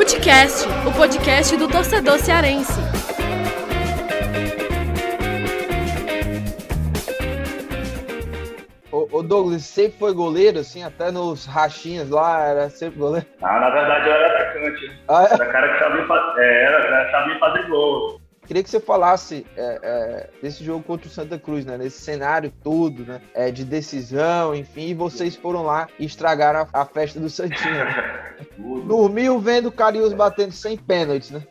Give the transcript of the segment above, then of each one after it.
Futecast, o podcast do torcedor cearense. O Douglas sempre foi goleiro, assim, até nos rachinhas lá, era sempre goleiro? Ah, na verdade eu era atacante. Ah, é? Era cara que sabia, fazer, é, era, sabia fazer gol. Queria que você falasse é, é, desse jogo contra o Santa Cruz, né? Nesse cenário todo, né? É, de decisão, enfim, e vocês foram lá e estragaram a, a festa do Santinho. Dormiu vendo o Carius batendo sem pênaltis, né?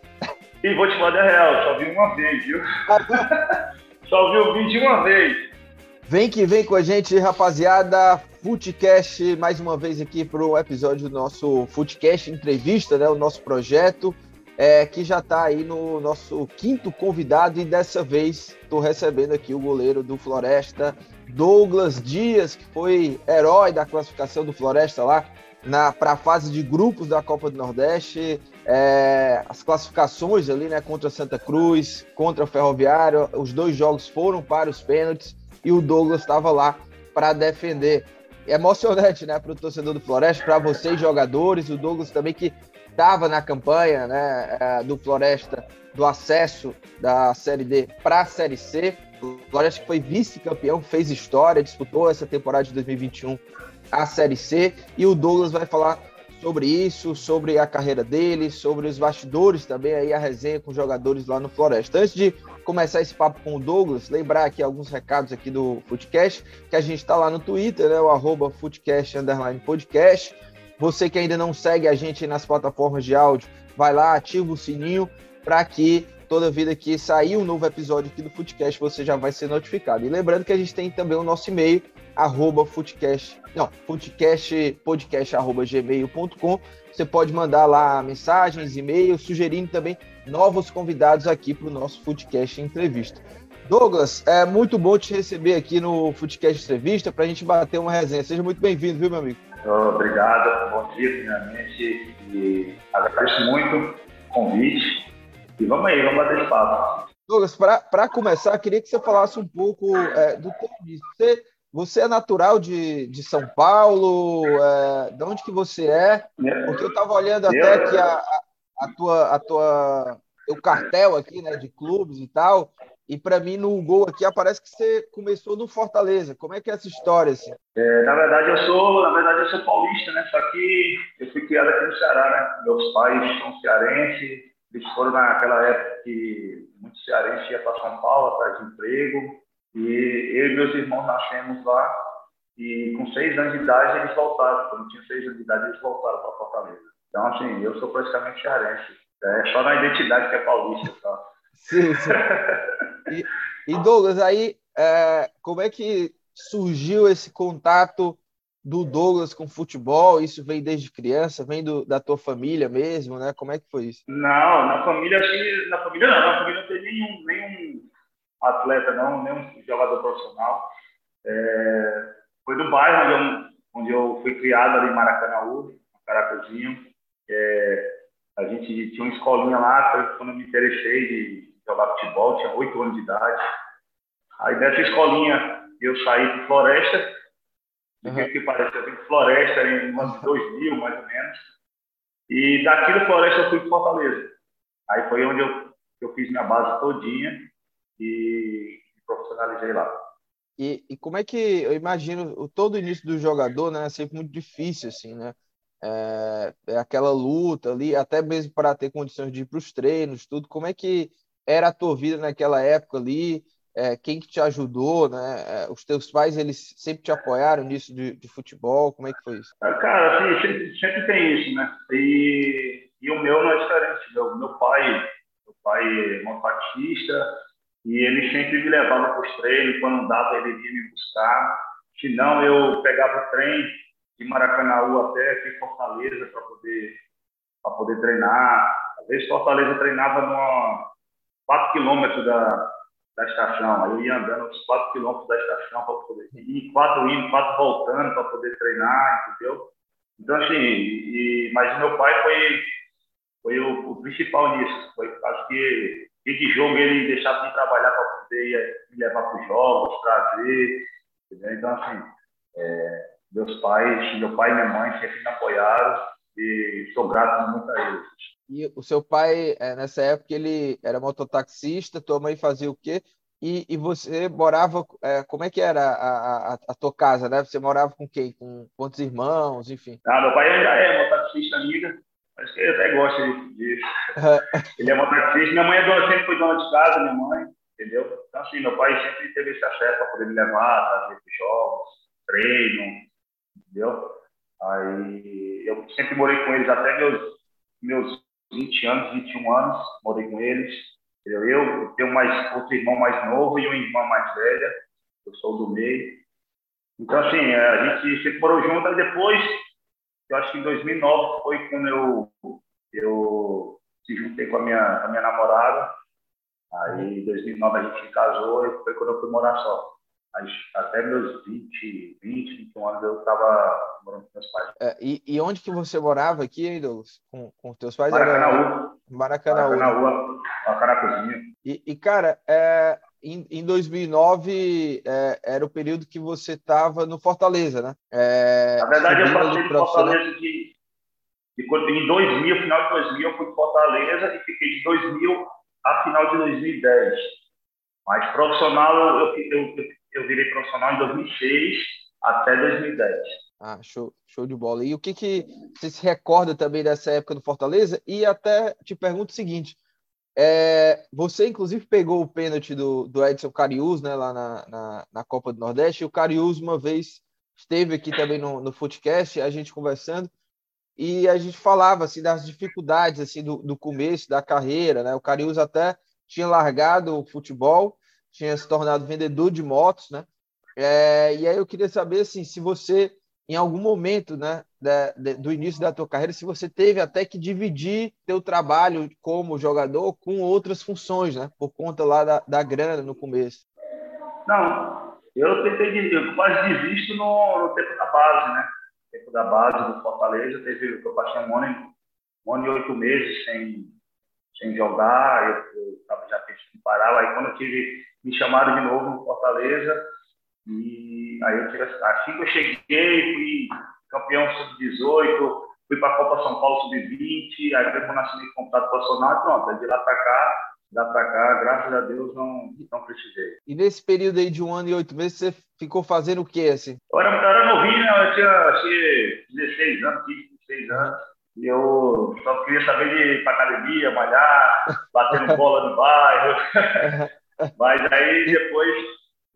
E vou te mandar real, só vi uma vez, viu? só vi o vídeo uma vez. Vem que vem com a gente, rapaziada. Footcast, mais uma vez aqui para o episódio do nosso Footcast Entrevista, né? O nosso projeto, é, que já está aí no nosso quinto convidado e dessa vez estou recebendo aqui o goleiro do Floresta, Douglas Dias, que foi herói da classificação do Floresta lá para a fase de grupos da Copa do Nordeste. É, as classificações ali, né? Contra Santa Cruz, contra o Ferroviário, os dois jogos foram para os pênaltis e o Douglas estava lá para defender. É emocionante, né, para o torcedor do Floresta, para vocês jogadores, o Douglas também que estava na campanha, né, é, do Floresta do acesso da Série D para a Série C. O Floresta foi vice-campeão, fez história, disputou essa temporada de 2021 a Série C e o Douglas vai falar sobre isso, sobre a carreira dele, sobre os bastidores também, aí a resenha com jogadores lá no Floresta. Antes de começar esse papo com o Douglas, lembrar aqui alguns recados aqui do Footcast, que a gente está lá no Twitter, né, o arroba Footcast Podcast. Você que ainda não segue a gente nas plataformas de áudio, vai lá, ativa o sininho para que toda vida que sair um novo episódio aqui do Footcast, você já vai ser notificado. E lembrando que a gente tem também o nosso e-mail, arroba footcast, não, footcastpodcast, arroba gmail.com. Você pode mandar lá mensagens, e-mails, sugerindo também novos convidados aqui para o nosso Footcast Entrevista. Douglas, é muito bom te receber aqui no Footcast Entrevista para a gente bater uma resenha. Seja muito bem-vindo, viu, meu amigo? Obrigado, bom dia, primeiramente, e agradeço muito o convite. E vamos aí, vamos bater esse papo. Douglas, para começar, queria que você falasse um pouco é, do teu início. Você você é natural de, de São Paulo? É, de onde que você é? Porque eu estava olhando até aqui a, a, a, tua, a tua, teu cartel aqui, né, de clubes e tal. E para mim no Gol aqui aparece que você começou no Fortaleza. Como é que é essa história assim? É, na verdade eu sou, na verdade eu sou paulista, né? Só que eu fui criado aqui no Ceará, né? Meus pais são cearenses. Eles foram naquela época que muitos cearenses iam para São Paulo atrás de emprego. E eu e meus irmãos nascemos lá e com seis anos de idade eles voltaram. Quando tinha seis anos de idade eles voltaram para Fortaleza. Então, assim, eu sou praticamente cearense. É só na identidade que é paulista, tá? Sim, sim. E, e Douglas, aí, é, como é que surgiu esse contato do Douglas com futebol? Isso vem desde criança? Vem do, da tua família mesmo, né? Como é que foi isso? Não, na família, na família não. Na família não tem nenhum, nenhum atleta, não, nem um jogador profissional. É, foi do bairro onde eu, onde eu fui criado ali em Maracanãú, Caracuzinho. É, a gente tinha uma escolinha lá, foi quando eu me interessei de jogar futebol, tinha oito anos de idade. Aí dessa escolinha eu saí de Floresta, uhum. que parece, eu vim de Floresta em uns 2000, mais ou menos. E daqui do Floresta eu fui para Fortaleza. Aí foi onde eu, eu fiz minha base todinha e profissionalizei lá. E, e como é que eu imagino o todo o início do jogador, né? É sempre muito difícil, assim, né? É, é aquela luta ali, até mesmo para ter condições de ir para os treinos, tudo. Como é que era a tua vida naquela época ali? É, quem que te ajudou, né? É, os teus pais, eles sempre te apoiaram nisso de, de futebol? Como é que foi isso? Ah, cara, assim, sempre, sempre tem isso, né? E, e o meu não é diferente. Meu, meu pai, meu pai é mototaxista, e ele sempre me levava para os treinos, quando dava ele ia me buscar. Se não, eu pegava o trem de Maracanãú até aqui em Fortaleza para poder, poder treinar. Às vezes Fortaleza treinava a 4 quilômetros da, da estação. Aí eu ia andando uns 4 quilômetros da estação para poder ir, quatro indo, quatro voltando para poder treinar, entendeu? Então, assim, e, mas meu pai foi, foi o, o principal nisso. Foi, acho que dia de jogo ele deixava de trabalhar para poder me levar para os jogos, trazer. Entendeu? Então, assim, é, meus pais, meu pai e minha mãe sempre me apoiaram e sou grato muito a eles. E o seu pai, é, nessa época, ele era mototaxista, tua mãe fazia o quê? E, e você morava, é, como é que era a, a, a, tua casa, né? Você morava com quem? Com quantos irmãos, enfim? Ah, meu pai ainda é mototaxista, amiga. Acho que ele até gosta disso. ele é mototaxista. Minha mãe é dona, sempre foi dona de casa, minha mãe, entendeu? Então, assim, meu pai sempre teve esse acesso para poder me levar, fazer jogos, treino, entendeu? Aí eu sempre morei com eles até meus, meus 20 anos, 21 anos, morei com eles. Eu, tenho mais outro irmão mais novo e uma irmã mais velha, eu sou do meio. Então, assim, é, a gente sempre morou junto, e depois, eu acho que em 2009 foi quando eu, eu se juntei com a minha, a minha namorada. Aí, em 2009 a gente se casou e foi quando eu fui morar só. Mas até meus 20, 20, 21 anos eu estava morando com meus pais. É, e, e onde que você morava aqui, Douglas? Com, com teus pais? Maracanã. Maracanã. Maracanã, Caracozinha. E, e, cara, é, em, em 2009 é, era o período que você estava no Fortaleza, né? É, Na verdade, eu passei de Fortaleza de, de, em 2000, final de 2000, eu fui de Fortaleza e fiquei de 2000 a final de 2010. Mas profissional, eu, eu, eu, eu virei profissional em 2006 até 2010. Ah, show, show de bola. E o que, que você se recorda também dessa época do Fortaleza? E até te pergunto o seguinte: é, você, inclusive, pegou o pênalti do, do Edson Carius né, lá na, na, na, Copa do Nordeste, e o Carius, uma vez, esteve aqui também no, no Footcast, a gente conversando, e a gente falava assim, das dificuldades assim, do, do começo da carreira. Né? O Carius até tinha largado o futebol, tinha se tornado vendedor de motos, né? É, e aí eu queria saber assim, se você, em algum momento né, da, de, do início da tua carreira, se você teve até que dividir teu trabalho como jogador com outras funções, né? Por conta lá da, da grana no começo. Não, eu tentei, eu quase desisto no, no tempo da base, né? No tempo da base do Fortaleza, teve, eu passei um ano, um ano e oito meses sem, sem jogar, eu estava já pensando em parar, aí quando eu tive, me chamaram de novo no Fortaleza, e aí eu tive, assim que eu cheguei, fui campeão sub-18, fui para a Copa São Paulo sub-20, aí foi quando assinei contrato profissional pronto, de lá para cá, lá para cá, graças a Deus, não, não precisei. E nesse período aí de um ano e oito meses, você ficou fazendo o quê, assim? Eu era, eu era novinho, né? eu tinha, tinha 16 anos, 15, 16 anos, e eu só queria saber de ir para academia, malhar, batendo bola no bairro. Mas aí depois,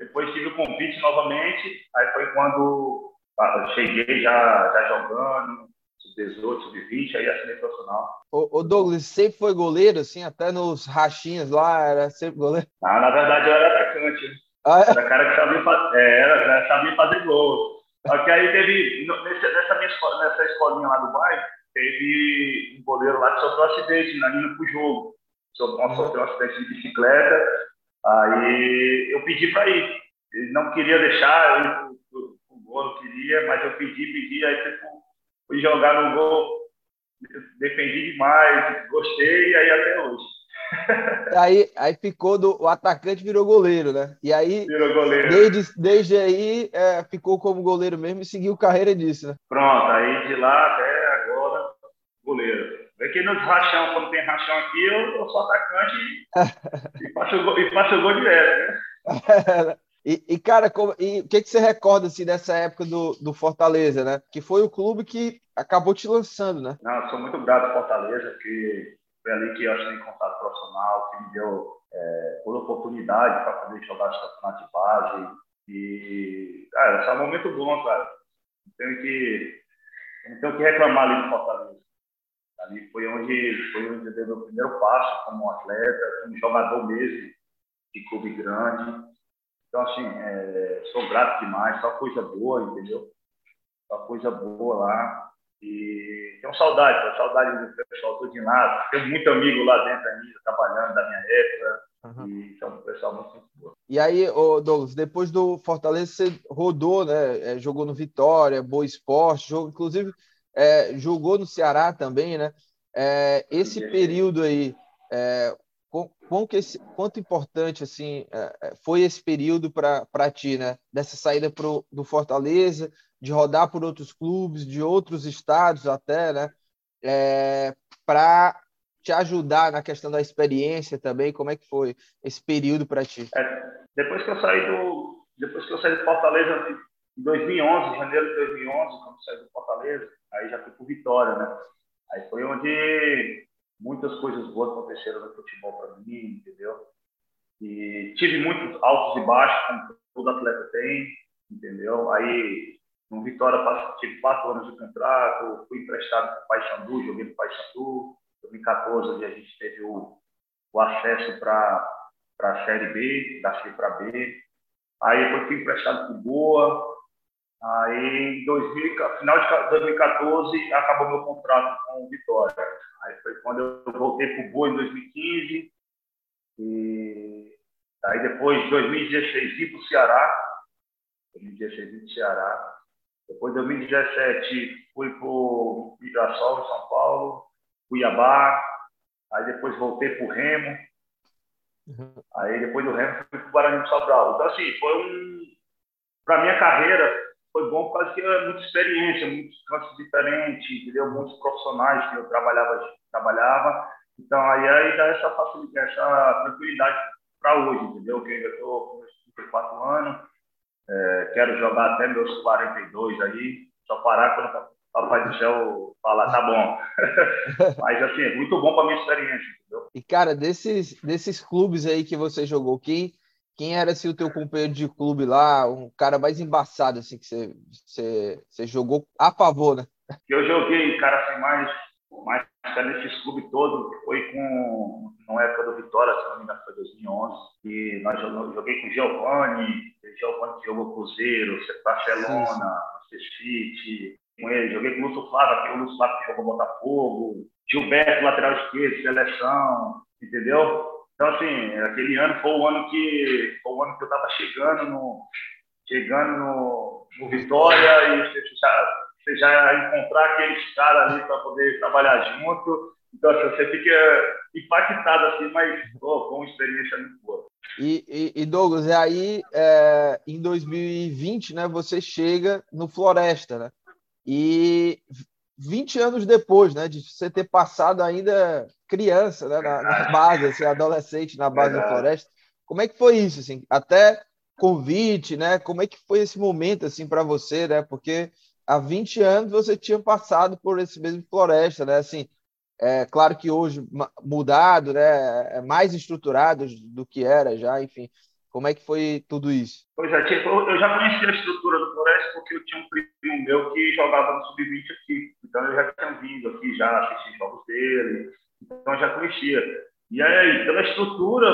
depois tive o convite novamente, aí foi quando ah, cheguei já, já jogando, sub-18, sub-20, aí assinei profissional. O, o, Douglas sempre foi goleiro, assim, até nos rachinhos lá, era sempre goleiro? Ah, na verdade eu era atacante. Ah, é? Era cara que sabia, fazer, é, era, sabia fazer gol. Só que aí teve, nessa, minha escola, nessa escolinha lá do bairro, teve um goleiro lá que sofreu um acidente na linha pro jogo. Uhum. sofreu um acidente de bicicleta, aí eu pedi para ir. Ele não queria deixar, eu, gol, não queria, mas eu pedi, pedi, aí tipo, fui jogar no gol, defendi demais, gostei, e aí até hoje. aí, aí ficou do o atacante virou goleiro, né? E aí virou goleiro. Desde, desde aí é, ficou como goleiro mesmo e seguiu carreira disso, né? Pronto, aí de lá até agora goleiro. É que nos rachão, quando tem rachão aqui, eu, eu sou atacante e, e, faço, e faço o gol direto, né? E, e, cara, o que, que você recorda assim, dessa época do, do Fortaleza, né? Que foi o clube que acabou te lançando, né? Não, sou muito grato ao Fortaleza, que foi ali que eu achei contato profissional, que me deu é, toda oportunidade para poder jogar esse campeonato de base. E, cara, esse é um momento bom, cara. Não tenho que, não tenho que reclamar ali do Fortaleza. Ali foi onde, foi onde eu dei meu primeiro passo como atleta, como jogador mesmo, de clube grande então, assim, é, sou grato demais, só coisa boa, entendeu? Só coisa boa lá. E tenho saudade, tenho saudade do pessoal todo de lá. Tenho muito amigo lá dentro ainda, trabalhando da minha época. Uhum. E então, o pessoal muito boa. E aí, Douglas, depois do Fortaleza, você rodou, né? É, jogou no Vitória, Boa Esporte, jogou, inclusive é, jogou no Ceará também, né? É, esse período aí, é, quão que esse, quanto importante assim é, é, foi esse período para ti, né? Dessa saída pro, do Fortaleza, de rodar por outros clubes, de outros estados até, né? É, para te ajudar na questão da experiência também? Como é que foi esse período para ti? É, depois que eu saí do depois que eu saí de Fortaleza em 2011, janeiro de 2011, quando saí do Fortaleza, aí já fui para Vitória, né? Aí foi onde muitas coisas boas aconteceram no futebol para mim, entendeu? E tive muitos altos e baixos, como todo atleta tem, entendeu? Aí no Vitória tive quatro anos de contrato, fui emprestado para o Paysandu, joguei no Paysandu. Em 2014 a gente teve o, o acesso para a Série B, da C para B. Aí depois fui emprestado para o Boa. Aí em 2000, final de 2014 acabou meu contrato com o Vitória. Aí foi quando eu voltei para o Boa em 2015. E aí depois, em 2016, vim para o Ceará. 2016 vim para o Ceará. Depois, em 2017, fui para o Mirassol, em São Paulo, Cuiabá. Aí depois voltei para o Remo. Uhum. Aí depois do Remo fui para o Guarani do Sobral. Então, assim, foi um. Para minha carreira, foi bom por causa que é muita experiência, muitos cantos diferentes, entendeu? Muitos profissionais que eu trabalhava. trabalhava. Então, aí, aí dá essa facilidade, essa tranquilidade para hoje, entendeu? Que eu ainda estou com meus 34 anos é, quero jogar até meus 42 aí, só parar quando o Papai do Céu falar, tá bom. Mas, assim, é muito bom para minha experiência, entendeu? E, cara, desses, desses clubes aí que você jogou, quem, quem era assim, o teu companheiro de clube lá, um cara mais embaçado assim, que você, você, você jogou a favor, né? Eu joguei, cara, assim, mais mas nesses clubes todos foi com na época do Vitória, se não me engano, foi 2011, e nós joguei com Giovanni, Giovanni que jogou Cruzeiro, Barcelona, City, com ele, joguei com o Lúcio Flávio, que o Lúcio Flávio que jogou Botafogo, Gilberto, lateral esquerdo, seleção, entendeu? Então, assim, aquele ano foi o ano que, foi o ano que eu estava chegando no, chegando no, no Vitória e você já encontrar aqueles caras ali para poder trabalhar junto. Então, assim, você fica impactado, assim, mas pô, com uma experiência muito boa. E, e, e Douglas, e aí é, em 2020, né, você chega no Floresta, né? E 20 anos depois, né, de você ter passado ainda criança, né, na, na base, assim, adolescente na base Verdade. do Floresta, como é que foi isso, assim? Até convite, né? Como é que foi esse momento, assim, para você, né? Porque há 20 anos você tinha passado por esse mesmo floresta, né? Assim, é claro que hoje mudado, né? É mais estruturado do que era já, enfim. Como é que foi tudo isso? Pois é, tipo, eu já conhecia a estrutura do Floresta porque eu tinha um primo meu que jogava no Sub-20 aqui. Então eu já tinha vindo aqui, já assisti jogos dele. Então já conhecia. E aí, pela estrutura,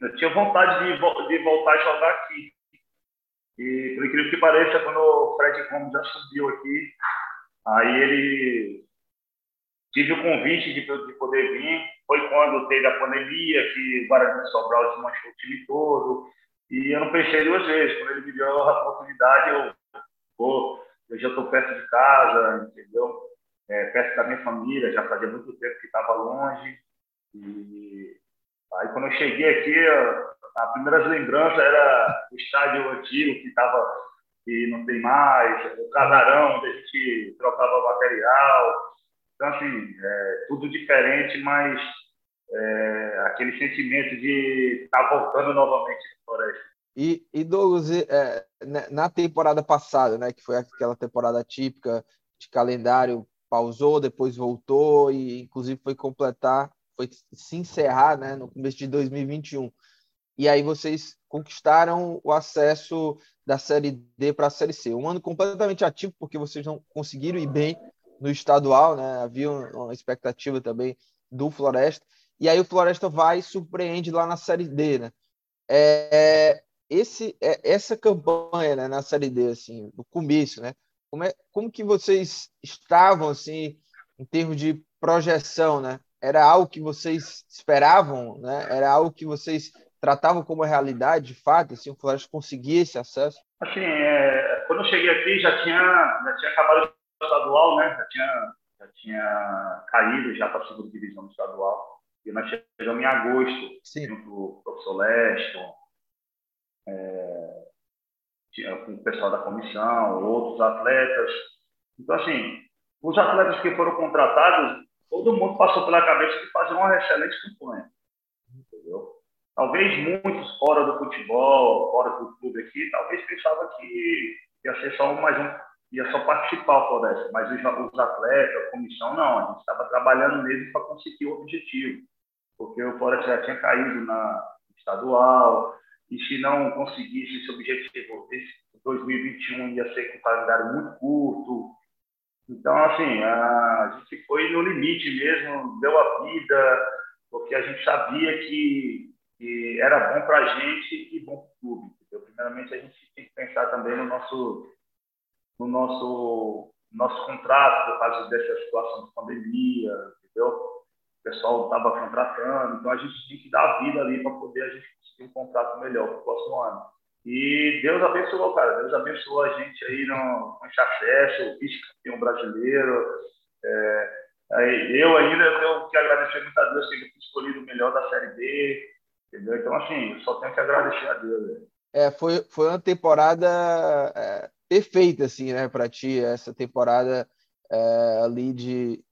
eu tinha vontade de, de voltar a jogar aqui. E, por incrível que pareça, quando o Fred Gomes já subiu aqui, aí ele tive o convite de, de poder vir. Foi quando teve a pandemia, que o Guarani Sobral desmanchou o time todo. E eu não pensei duas vezes. Quando ele me deu a oportunidade, eu, eu já estou perto de casa, entendeu? É, perto da minha família, já fazia muito tempo que estava longe. E aí, quando eu cheguei aqui, a primeira lembrança era o estádio antigo que estava que não tem mais, o casarão onde a gente trocava material. Então, assim, é, tudo diferente, mas é, aquele sentimento de estar tá voltando novamente na floresta. E, e Douglas, é, né, na temporada passada, né, que foi aquela temporada típica de calendário, pausou, depois voltou e inclusive foi completar, foi se encerrar né, no começo de 2021 e aí vocês conquistaram o acesso da Série D para a Série C. Um ano completamente ativo, porque vocês não conseguiram ir bem no estadual, né? Havia uma expectativa também do Floresta. E aí o Floresta vai e surpreende lá na Série D, né? É, esse, é, essa campanha né, na Série D, assim, no começo, né? Como, é, como que vocês estavam, assim, em termos de projeção, né? Era algo que vocês esperavam, né? Era algo que vocês tratavam como realidade, de fato, assim, o Floresta conseguia esse acesso? Assim, é, quando eu cheguei aqui já tinha, já tinha acabado o estadual, né? Já tinha, já tinha caído já para a segunda divisão do estadual. E nós chegamos em agosto, Sim. junto com o professor Leston, é, com o pessoal da comissão, outros atletas. Então, assim, os atletas que foram contratados todo mundo passou pela cabeça de fazer uma excelente campanha. Entendeu? Talvez muitos fora do futebol, fora do clube aqui, talvez pensavam que ia ser só mais um, ia só participar o Floresta, mas os, os atletas, a comissão, não, a gente estava trabalhando mesmo para conseguir o objetivo, porque o Floresta já tinha caído na estadual, e se não conseguisse esse objetivo, esse 2021 ia ser com um calendário muito curto. Então, assim, a gente foi no limite mesmo, deu a vida, porque a gente sabia que que era bom para a gente e bom para o clube. Entendeu? Primeiramente, a gente tem que pensar também no nosso, no nosso, nosso contrato, por causa dessa situação de pandemia, entendeu? O pessoal estava contratando, então a gente tinha que dar vida ali para poder a gente conseguir um contrato melhor para o próximo ano. E Deus abençoou, cara. Deus abençoou a gente aí no, no acesso, vice-campeão brasileiro. É, eu ainda tenho que agradecer muito a Deus que ele escolhido o melhor da Série B, Entendeu? Então, assim, eu só tenho que agradecer a Deus. É, foi, foi uma temporada é, perfeita, assim, né, para ti, essa temporada é, ali de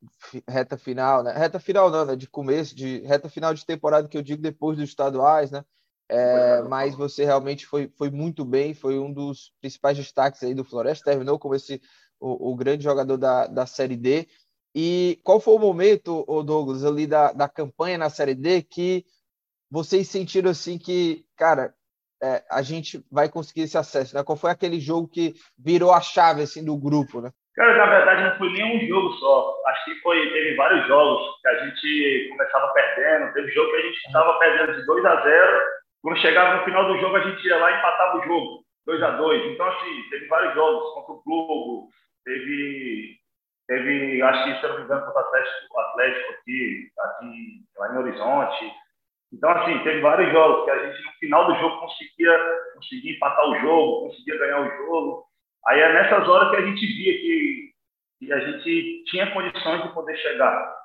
reta final, né? Reta final não, né? De começo, de reta final de temporada que eu digo depois dos estaduais, né? É, mas você realmente foi, foi muito bem, foi um dos principais destaques aí do Floresta, terminou como esse o, o grande jogador da, da Série D. E qual foi o momento, Douglas, ali da, da campanha na Série D que vocês sentiram assim que, cara, é, a gente vai conseguir esse acesso, né? Qual foi aquele jogo que virou a chave assim do grupo, né? Cara, na verdade não foi nem um jogo só. Acho que foi teve vários jogos que a gente começava perdendo. Teve jogo que a gente estava perdendo de 2 a 0. Quando chegava no final do jogo a gente ia lá e empatava o jogo, 2 a 2. Então assim teve vários jogos contra o Globo, teve teve acho que se eu não me engano contra o Atlético, Atlético aqui, aqui lá em Horizonte então, assim, teve vários jogos que a gente, no final do jogo, conseguia, conseguia empatar o jogo, conseguia ganhar o jogo. Aí é nessas horas que a gente via que, que a gente tinha condições de poder chegar.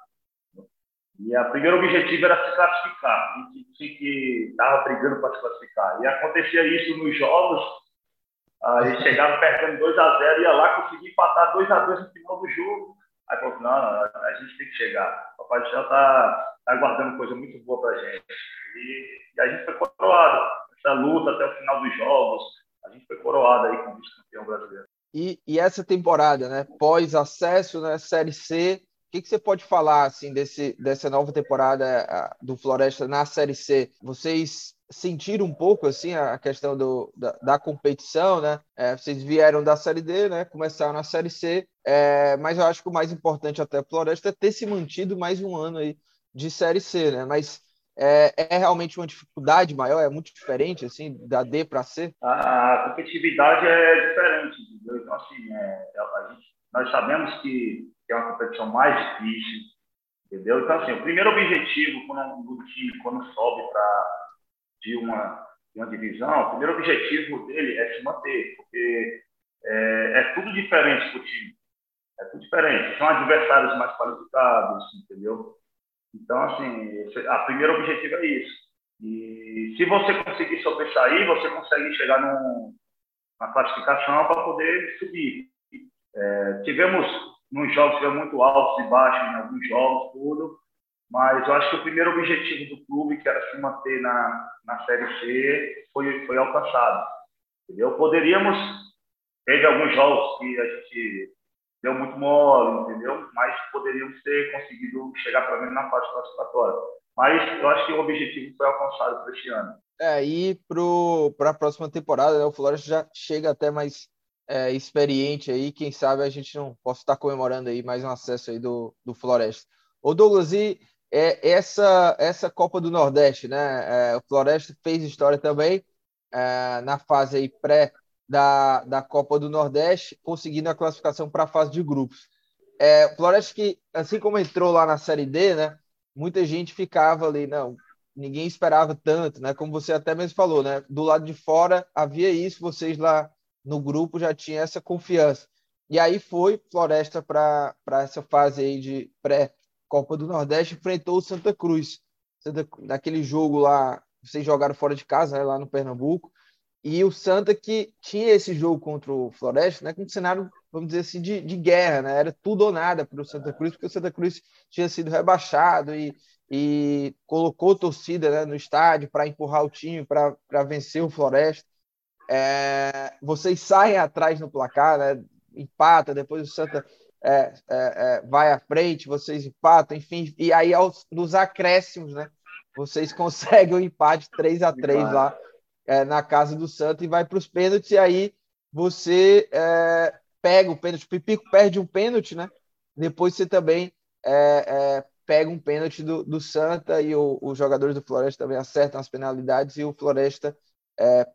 E o primeiro objetivo era se classificar. A gente tinha que estava brigando para se classificar. E acontecia isso nos jogos. A gente chegava perdendo 2 a 0 ia lá conseguir empatar 2 a 2 no final do jogo. Aí falou, não, não, a gente tem que chegar. O Papai do Céu está tá guardando coisa muito boa para a gente. E, e, a gente foi coroado. Essa luta até o final dos jogos, a gente foi coroado aí como vice-campeão brasileiro. E, e, essa temporada, né, pós-acesso, né, Série C, o que, que, você pode falar assim desse, dessa nova temporada do Floresta na Série C? Vocês sentiram um pouco assim a questão do, da, da competição, né? É, vocês vieram da Série D, né? Começaram na Série C, é, mas eu acho que o mais importante até para Floresta é ter se mantido mais um ano aí de Série C, né? Mas é, é, realmente uma dificuldade maior, é muito diferente assim da D para C. A competitividade é diferente, entendeu? então assim, é, gente, nós sabemos que é uma competição mais difícil, entendeu? Então, assim, o primeiro objetivo quando, do time, quando sobe para de uma, de uma divisão, o primeiro objetivo dele é se manter, porque é, é tudo diferente para o time. É tudo diferente. São adversários mais qualificados, entendeu? Então, assim, o primeiro objetivo é isso. E se você conseguir sobressair, você consegue chegar num, na classificação para poder subir. É, tivemos nos jogos foi muito altos e baixos em alguns jogos, tudo. Mas eu acho que o primeiro objetivo do clube, que era se manter na, na Série C, foi, foi alcançado. Entendeu? Poderíamos, teve alguns jogos que a gente deu muito mole, entendeu? Mas poderíamos ter conseguido chegar pelo menos na fase classificatória. Mas eu acho que o objetivo foi alcançado para este ano. É, e para a próxima temporada, né, o Flores já chega até mais é, experiente aí, quem sabe a gente não possa estar comemorando aí mais um acesso aí do, do Floresta. Ô Douglas, e é, essa, essa Copa do Nordeste, né? É, o Floresta fez história também é, na fase aí pré da, da Copa do Nordeste, conseguindo a classificação para a fase de grupos. É, Floresta que, assim como entrou lá na Série D, né? Muita gente ficava ali, não, ninguém esperava tanto, né? Como você até mesmo falou, né? Do lado de fora havia isso, vocês lá no grupo já tinha essa confiança. E aí foi Floresta para essa fase aí de pré-Copa do Nordeste, enfrentou o Santa Cruz. Santa, naquele jogo lá, vocês jogaram fora de casa, né, lá no Pernambuco. E o Santa que tinha esse jogo contra o Floresta, né, com um cenário vamos dizer assim, de, de guerra, né? Era tudo ou nada para o Santa Cruz, porque o Santa Cruz tinha sido rebaixado e, e colocou torcida né, no estádio para empurrar o time, para vencer o Floresta. É, vocês saem atrás no placar, né? empata, depois o Santa é, é, é, vai à frente, vocês empatam, enfim, e aí aos, nos acréscimos, né? Vocês conseguem o empate 3 a 3 lá é, na casa do Santa e vai para os pênaltis, e aí você é, pega o pênalti, o Pipico perde um pênalti, né? Depois você também é, pega um pênalti do, do Santa e o, os jogadores do Floresta também acertam as penalidades e o Floresta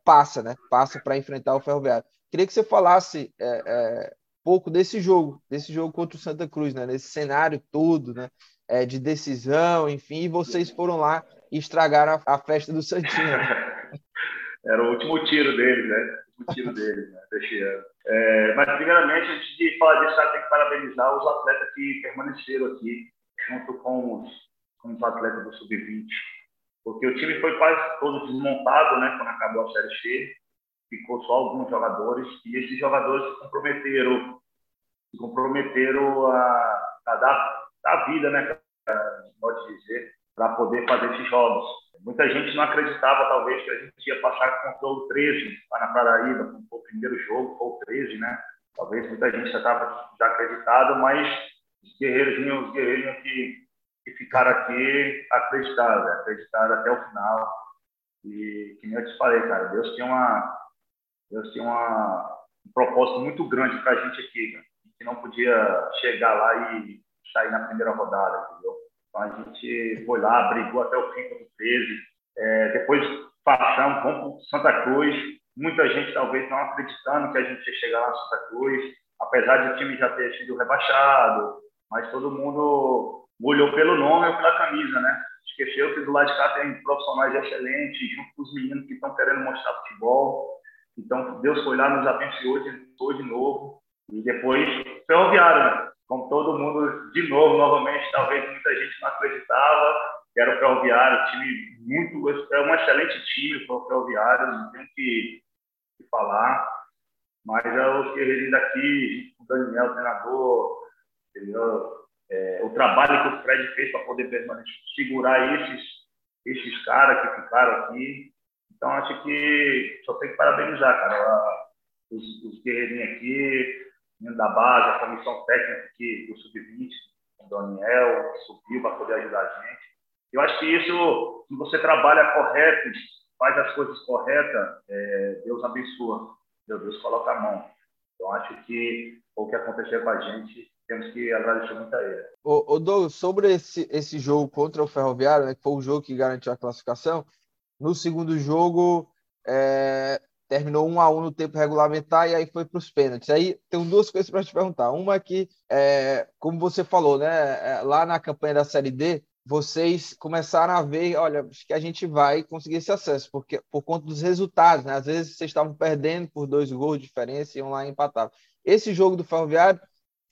passa, né? Passa para enfrentar o Ferroviário. Queria que você falasse é, é, pouco desse jogo, desse jogo contra o Santa Cruz, né? Nesse cenário todo, né? É, de decisão, enfim, e vocês foram lá e estragaram a, a festa do Santinho. Era o último tiro dele, né? O último tiro dele, né? Deste ano. É, mas, primeiramente, antes de falar disso, tem que parabenizar os atletas que permaneceram aqui, junto com os, com os atletas do Sub-20. Porque o time foi quase todo desmontado, né? Quando acabou a Série C ficou só alguns jogadores e esses jogadores se comprometeram, se comprometeram a, a dar, dar vida, né, pode dizer, para poder fazer esses jogos. Muita gente não acreditava, talvez, que a gente ia passar contra o 13 lá na Paraíba, como o primeiro jogo, foi o 13, né? Talvez muita gente já estava já acreditado, mas os guerreiros, os guerreiros que, que ficaram aqui acreditaram, acreditaram até o final. E que eu te falei, cara, Deus tem uma, Deus tinha uma, um propósito muito grande para a gente aqui, que não podia chegar lá e sair na primeira rodada, entendeu? Então a gente foi lá, brigou até o fim do 13. É, depois vamos para Santa Cruz. Muita gente talvez não acreditando que a gente ia chegar lá em Santa Cruz, apesar de o time já ter sido rebaixado, mas todo mundo olhou pelo nome ou pela camisa, né? Esqueceu que do lado de cá tem profissionais excelentes, junto com os meninos que estão querendo mostrar futebol. Então, Deus foi lá, nos abençoou de, de novo. E depois, ferroviário, né? Como todo mundo, de novo, novamente, talvez muita gente não acreditava que era o ferroviário. Time muito. É um excelente time o ferroviário, não tem que, que falar. Mas é os guerreiros daqui, o Daniel, o treinador, entendeu? É, o trabalho que o Fred fez para poder permanecer, segurar esses, esses caras que ficaram aqui, então, acho que só tem que parabenizar, cara, os, os guerreirinhos aqui, da base, a comissão técnica aqui do Sub-20, o Daniel, que subiu para poder ajudar a gente. Eu acho que isso, se você trabalha correto, faz as coisas corretas, é, Deus abençoa, Deus coloca a mão. Então, acho que o que aconteceu com a gente, temos que agradecer muito a ele. Ô, ô Douglas, sobre esse, esse jogo contra o Ferroviário, né, que foi o jogo que garantiu a classificação, no segundo jogo, é, terminou um a um no tempo regulamentar e aí foi para os pênaltis. Aí tem duas coisas para te perguntar. Uma é que, é, como você falou, né, é, lá na campanha da Série D, vocês começaram a ver, olha, acho que a gente vai conseguir esse acesso, porque por conta dos resultados, né? Às vezes vocês estavam perdendo por dois gols de diferença e iam lá e empatavam. Esse jogo do Ferroviário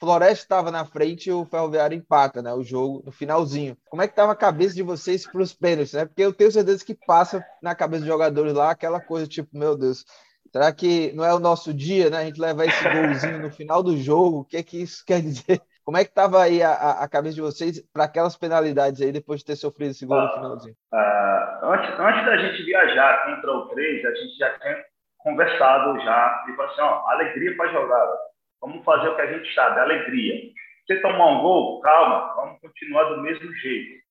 Floresta estava na frente e o Ferroviário empata, né? O jogo no finalzinho. Como é que estava a cabeça de vocês para os pênaltis, né? Porque eu tenho certeza que passa na cabeça dos jogadores lá aquela coisa tipo, meu Deus, será que não é o nosso dia, né? A gente levar esse golzinho no final do jogo, o que é que isso quer dizer? Como é que estava aí a, a, cabeça de vocês para aquelas penalidades aí depois de ter sofrido esse gol no finalzinho? Uh, antes, antes da gente viajar contra o 3, a gente já tinha conversado já e falou assim, ó, alegria para jogar. Vamos fazer o que a gente sabe, alegria. Você tomar um gol, calma, vamos continuar do mesmo jeito,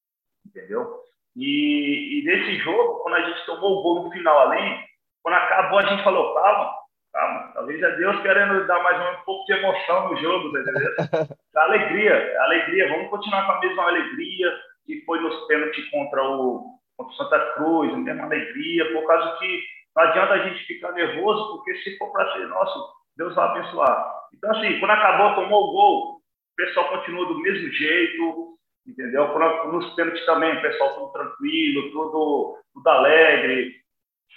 entendeu? E, e nesse jogo, quando a gente tomou o gol no final ali, quando acabou, a gente falou, calma, calma, talvez é Deus querendo dar mais um pouco de emoção no jogo, tá entendeu? alegria, alegria, vamos continuar com a mesma alegria que foi nos pênaltis contra o, contra o Santa Cruz, a mesma alegria, por causa que não adianta a gente ficar nervoso, porque se for para ser nosso, Deus vai abençoar. Então, assim, quando acabou, tomou o gol, o pessoal continua do mesmo jeito, entendeu? Nos pênaltis também, o pessoal tudo tranquilo, tudo, tudo alegre.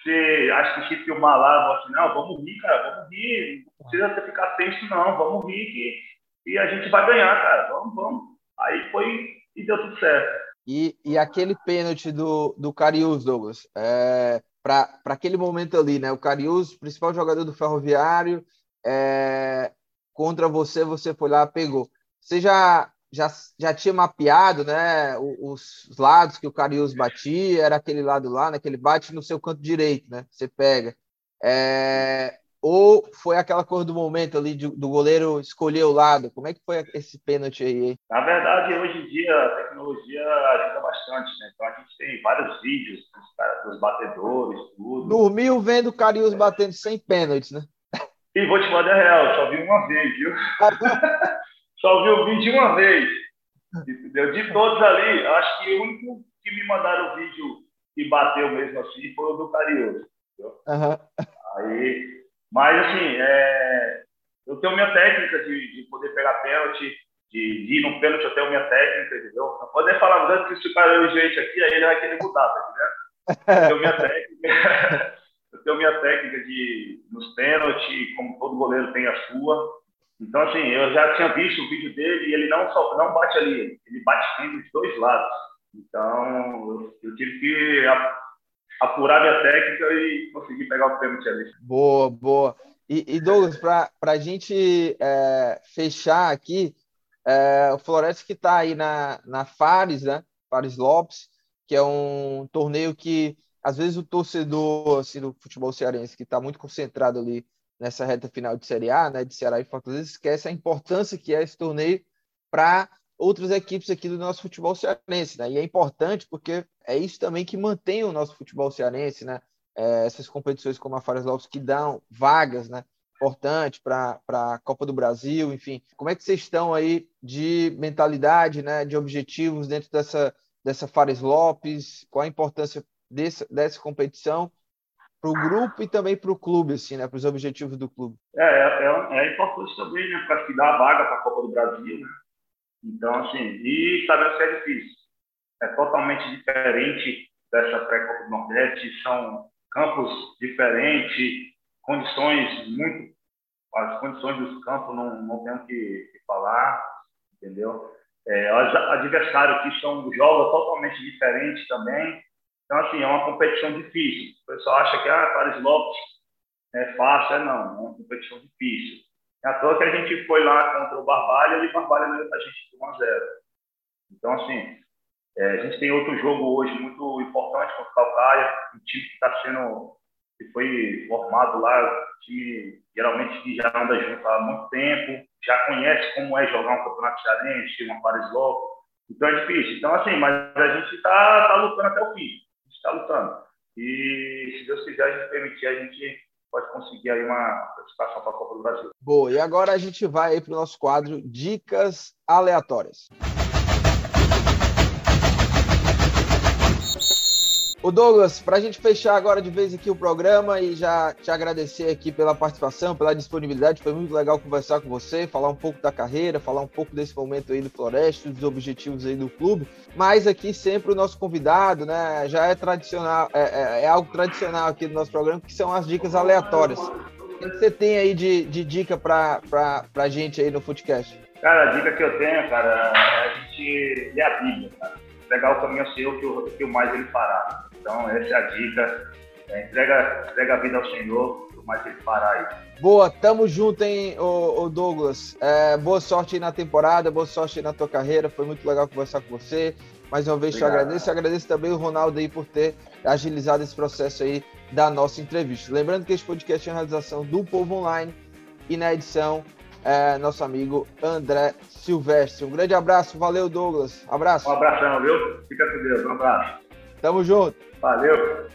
Você acha que se filmar lá, assim, não, vamos rir, cara, vamos rir, não precisa ficar tenso, não, vamos rir que, e a gente vai ganhar, cara, vamos, vamos. Aí foi e deu tudo certo. E, e aquele pênalti do, do Carius, Douglas, é, para aquele momento ali, né? O Carius, principal jogador do Ferroviário, é, contra você, você foi lá, pegou. Você já, já, já tinha mapeado né, os, os lados que o Carius batia, era aquele lado lá, né, que ele bate no seu canto direito, né? Você pega. É, ou foi aquela coisa do momento ali de, do goleiro escolher o lado? Como é que foi esse pênalti aí? Na verdade, hoje em dia a tecnologia ajuda bastante, né? Então a gente tem vários vídeos dos, dos batedores, tudo. Dormiu vendo o Carius batendo sem pênaltis, né? E vou te mandar real, só vi uma vez, viu? só vi o vídeo uma vez. Entendeu? De todos ali, acho que o único que me mandaram o vídeo e bateu mesmo assim foi o do Carius. Uhum. Aí mas, assim, é, eu tenho minha técnica de, de poder pegar pênalti, de, de ir no pênalti, eu tenho minha técnica, entendeu? Não poder falar tanto que se o cara é o jeito aqui, aí ele vai querer mudar, tá entendendo? Eu tenho minha técnica, eu tenho minha técnica de, nos pênaltis, como todo goleiro tem a sua. Então, assim, eu já tinha visto o vídeo dele e ele não só não bate ali, ele bate sempre dos dois lados. Então, eu, eu tive que apurar minha técnica e conseguir pegar o pênalti ali. Boa, boa. E, e Douglas, para a gente é, fechar aqui, é, o Floresta que está aí na, na Fares, né? Fares Lopes, que é um torneio que às vezes o torcedor assim, do futebol cearense, que está muito concentrado ali nessa reta final de Série A, né, de Ceará e Fortaleza, esquece a importância que é esse torneio para outras equipes aqui do nosso futebol cearense, né? E é importante porque é isso também que mantém o nosso futebol cearense, né? É, essas competições como a Fares Lopes que dão vagas, né? Importante para a Copa do Brasil, enfim. Como é que vocês estão aí de mentalidade, né? De objetivos dentro dessa, dessa Fares Lopes? Qual a importância desse, dessa competição para o grupo e também para o clube, assim, né? Para os objetivos do clube? É, é, é, é importante também, né? Para dar a vaga para a Copa do Brasil, né? Então, assim, e sabendo que é difícil. É totalmente diferente dessa pré-Copa do Nordeste, são campos diferentes, condições muito. As condições dos campos não, não tenho que, que falar, entendeu? É, os adversários que são jogos totalmente diferentes também. Então, assim, é uma competição difícil. O pessoal acha que, ah, Paris Lopes é fácil. É não, é uma competição difícil. É à toa que a gente foi lá contra o Barbalha e o Barbalha levou a gente de 1 a 0. Então, assim, é, a gente tem outro jogo hoje muito importante contra o Calcaia, um time que está sendo, que foi formado lá, time geralmente que já anda junto há muito tempo, já conhece como é jogar um campeonato cearense, uma Paris Loco. Então é difícil. Então, assim, mas a gente está tá lutando até o fim. Está lutando. E se Deus quiser, a gente permitir, a gente pode conseguir aí uma participação para a Copa do Brasil. Boa, e agora a gente vai para o nosso quadro Dicas Aleatórias. O Douglas, para a gente fechar agora de vez aqui o programa e já te agradecer aqui pela participação, pela disponibilidade, foi muito legal conversar com você, falar um pouco da carreira, falar um pouco desse momento aí do Floresta, dos objetivos aí do clube, mas aqui sempre o nosso convidado, né, já é tradicional, é, é, é algo tradicional aqui do nosso programa, que são as dicas aleatórias. O que você tem aí de, de dica para a gente aí no Footcast? Cara, a dica que eu tenho, cara, é a gente ler a Bíblia, cara. Pegar o caminho seu que o, que o mais ele fará. Então, essa é a dica. É, entrega, entrega a vida ao Senhor, o mais ele fará aí. Boa, tamo junto, hein, ô, ô Douglas. É, boa sorte aí na temporada, boa sorte aí na tua carreira. Foi muito legal conversar com você. Mais uma vez Obrigado. te agradeço. Agradeço também o Ronaldo aí por ter agilizado esse processo aí da nossa entrevista. Lembrando que esse podcast é uma realização do Povo Online e na edição é, nosso amigo André Silvestre. Um grande abraço, valeu Douglas. Abraço. Um abração, viu? Fica com Deus, um abraço. Tamo junto. Valeu!